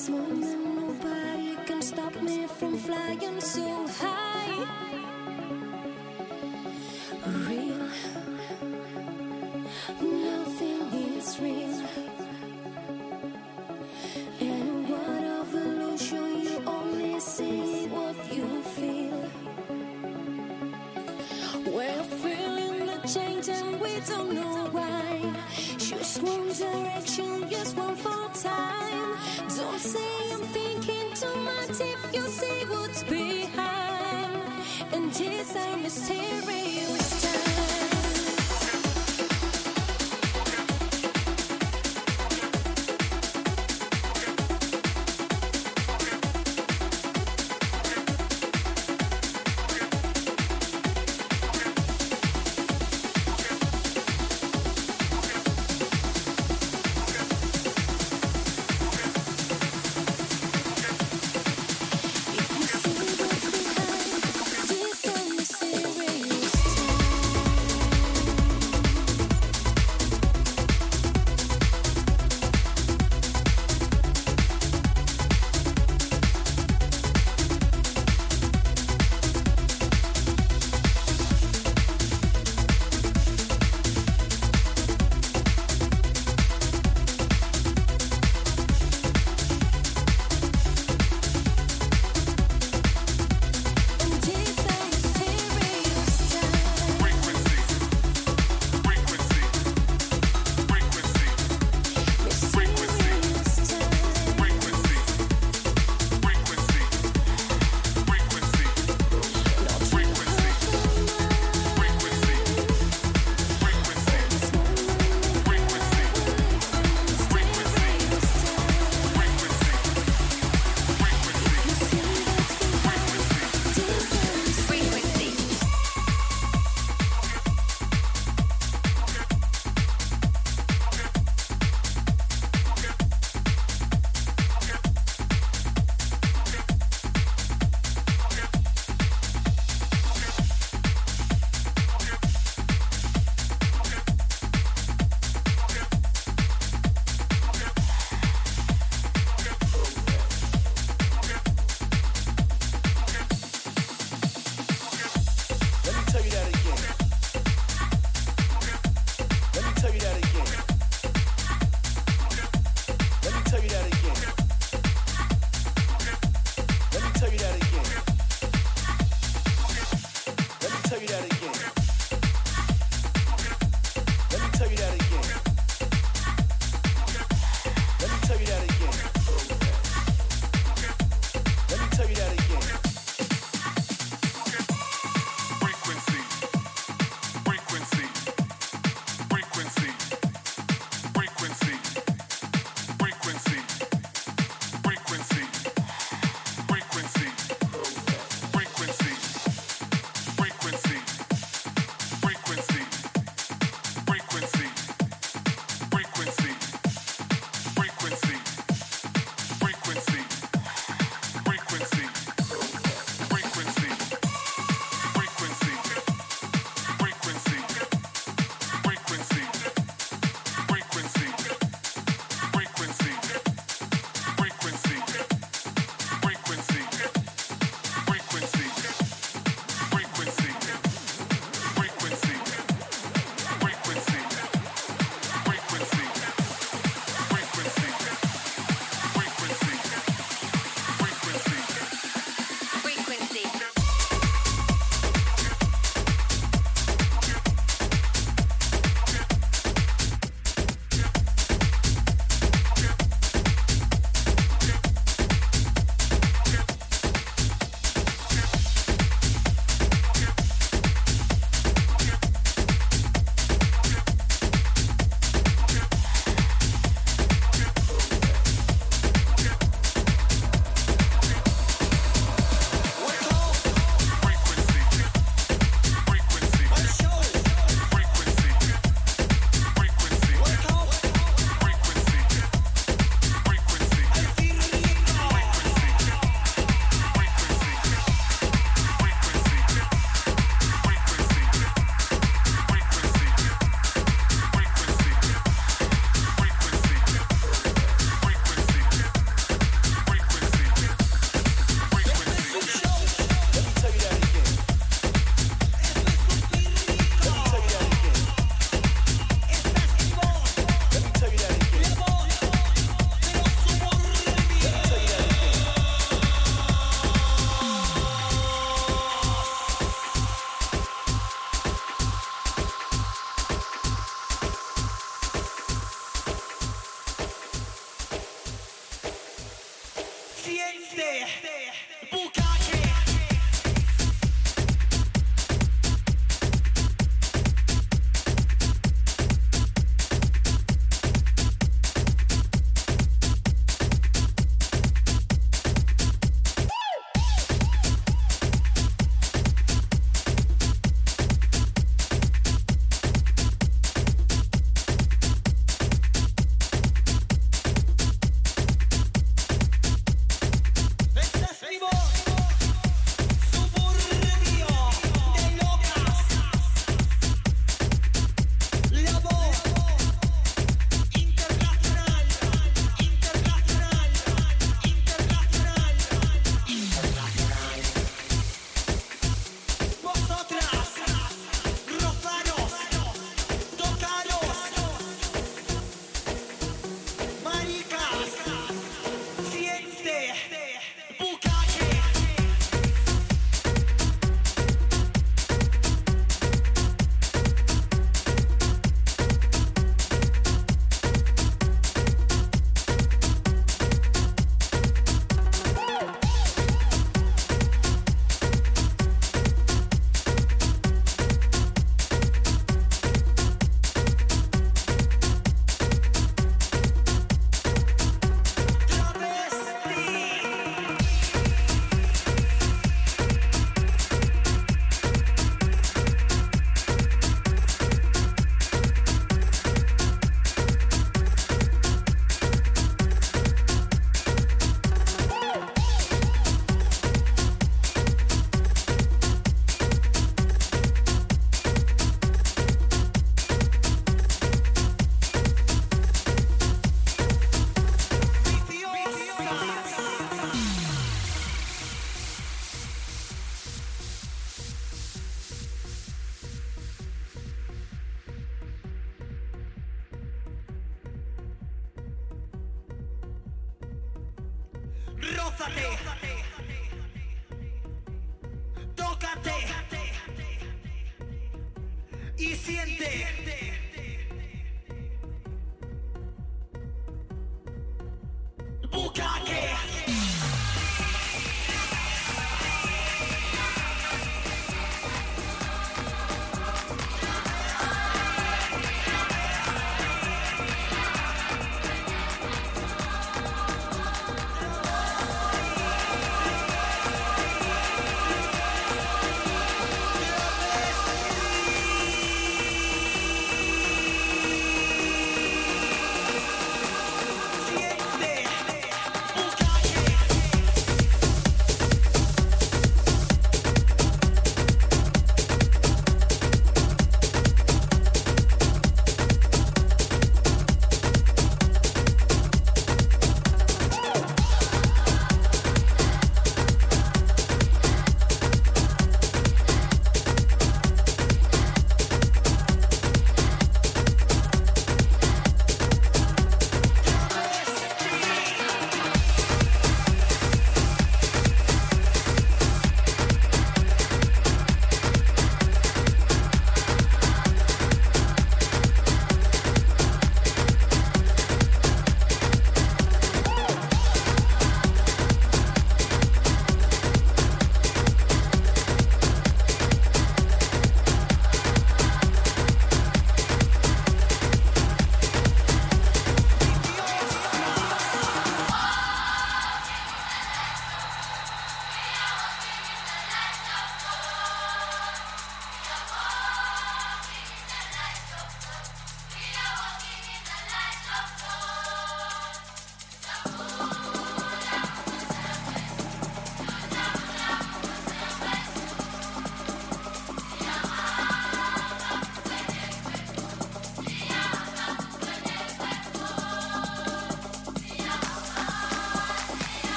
this moment, nobody can stop me from flying so high. Real, nothing is real. In a world of illusion, you only see what you feel. We're feeling the change and we don't know.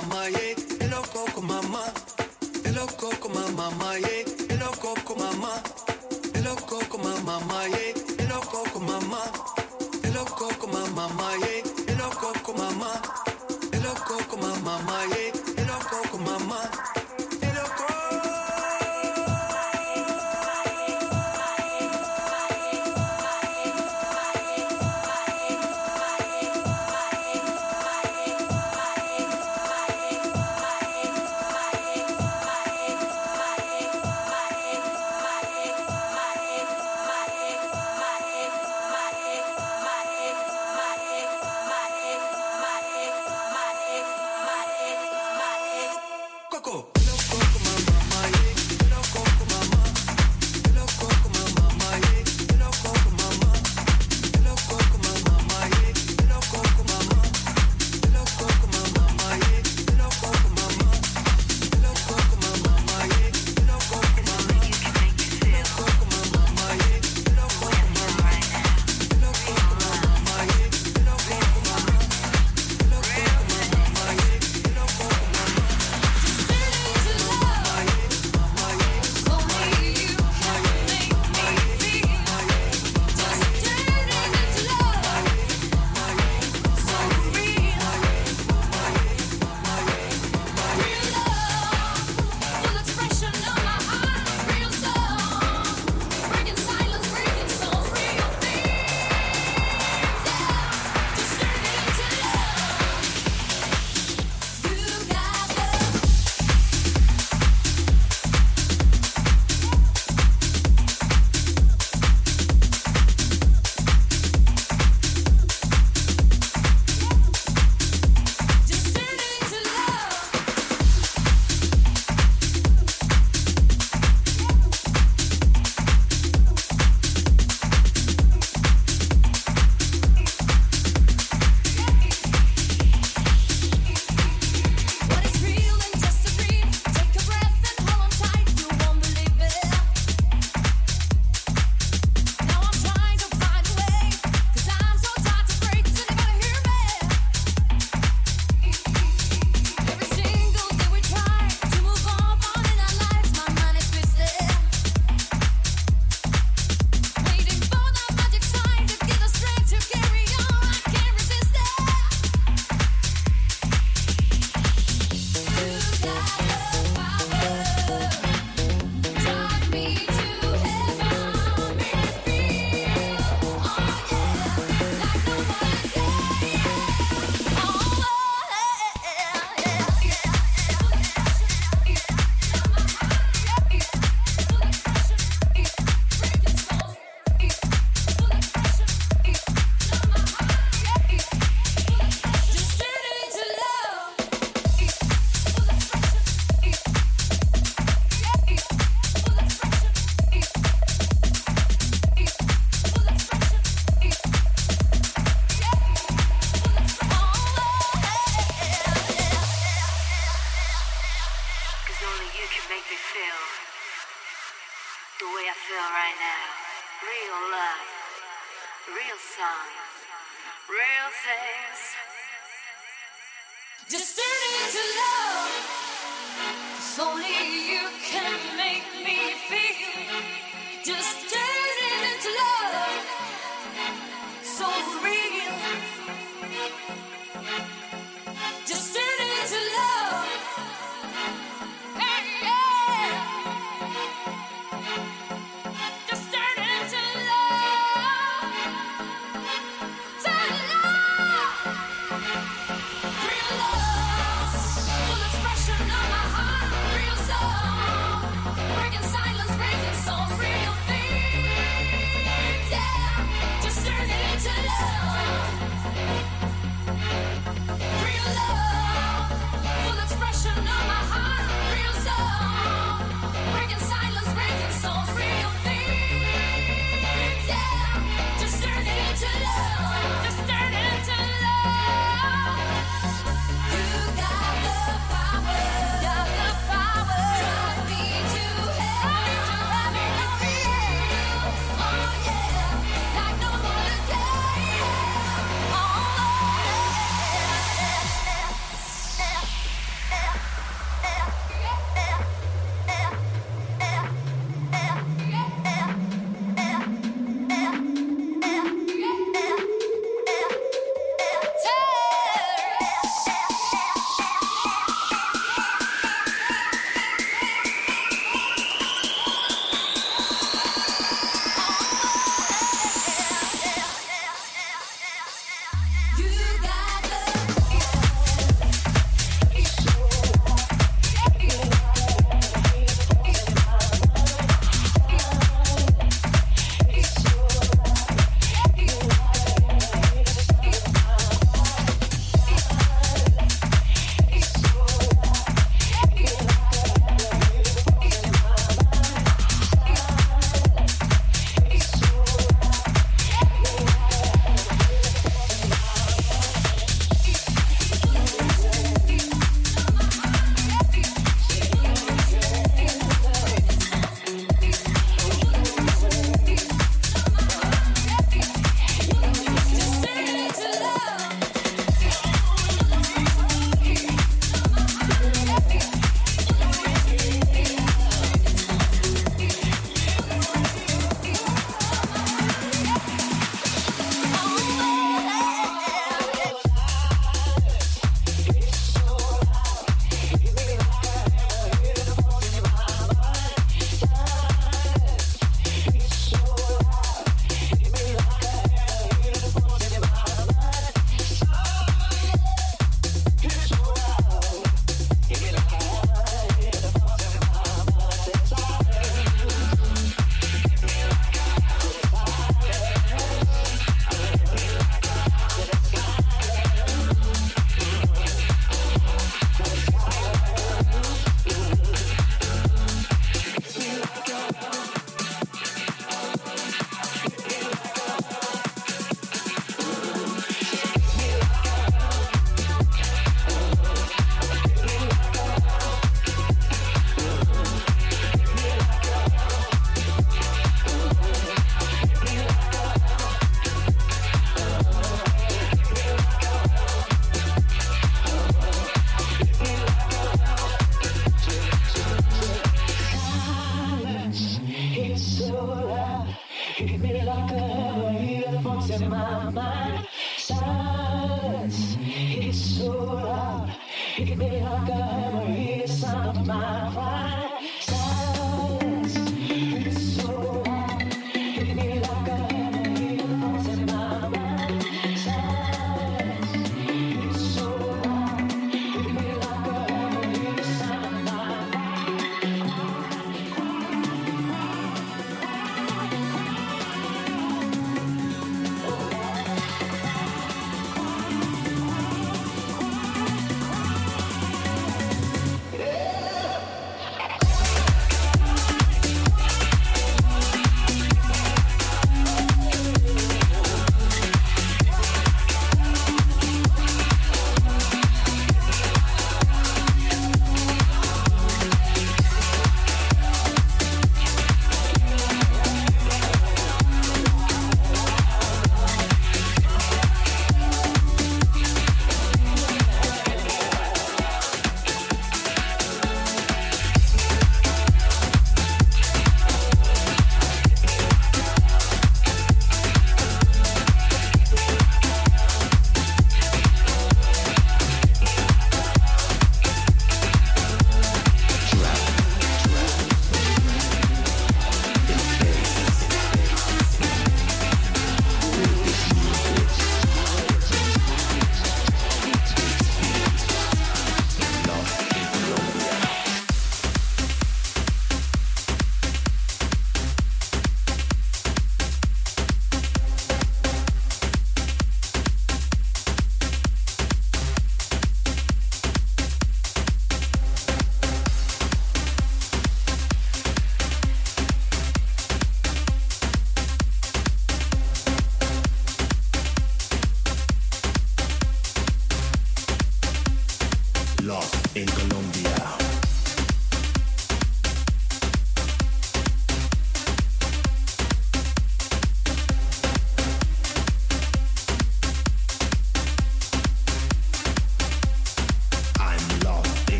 my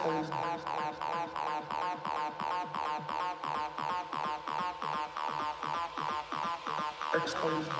exposed. Exposed.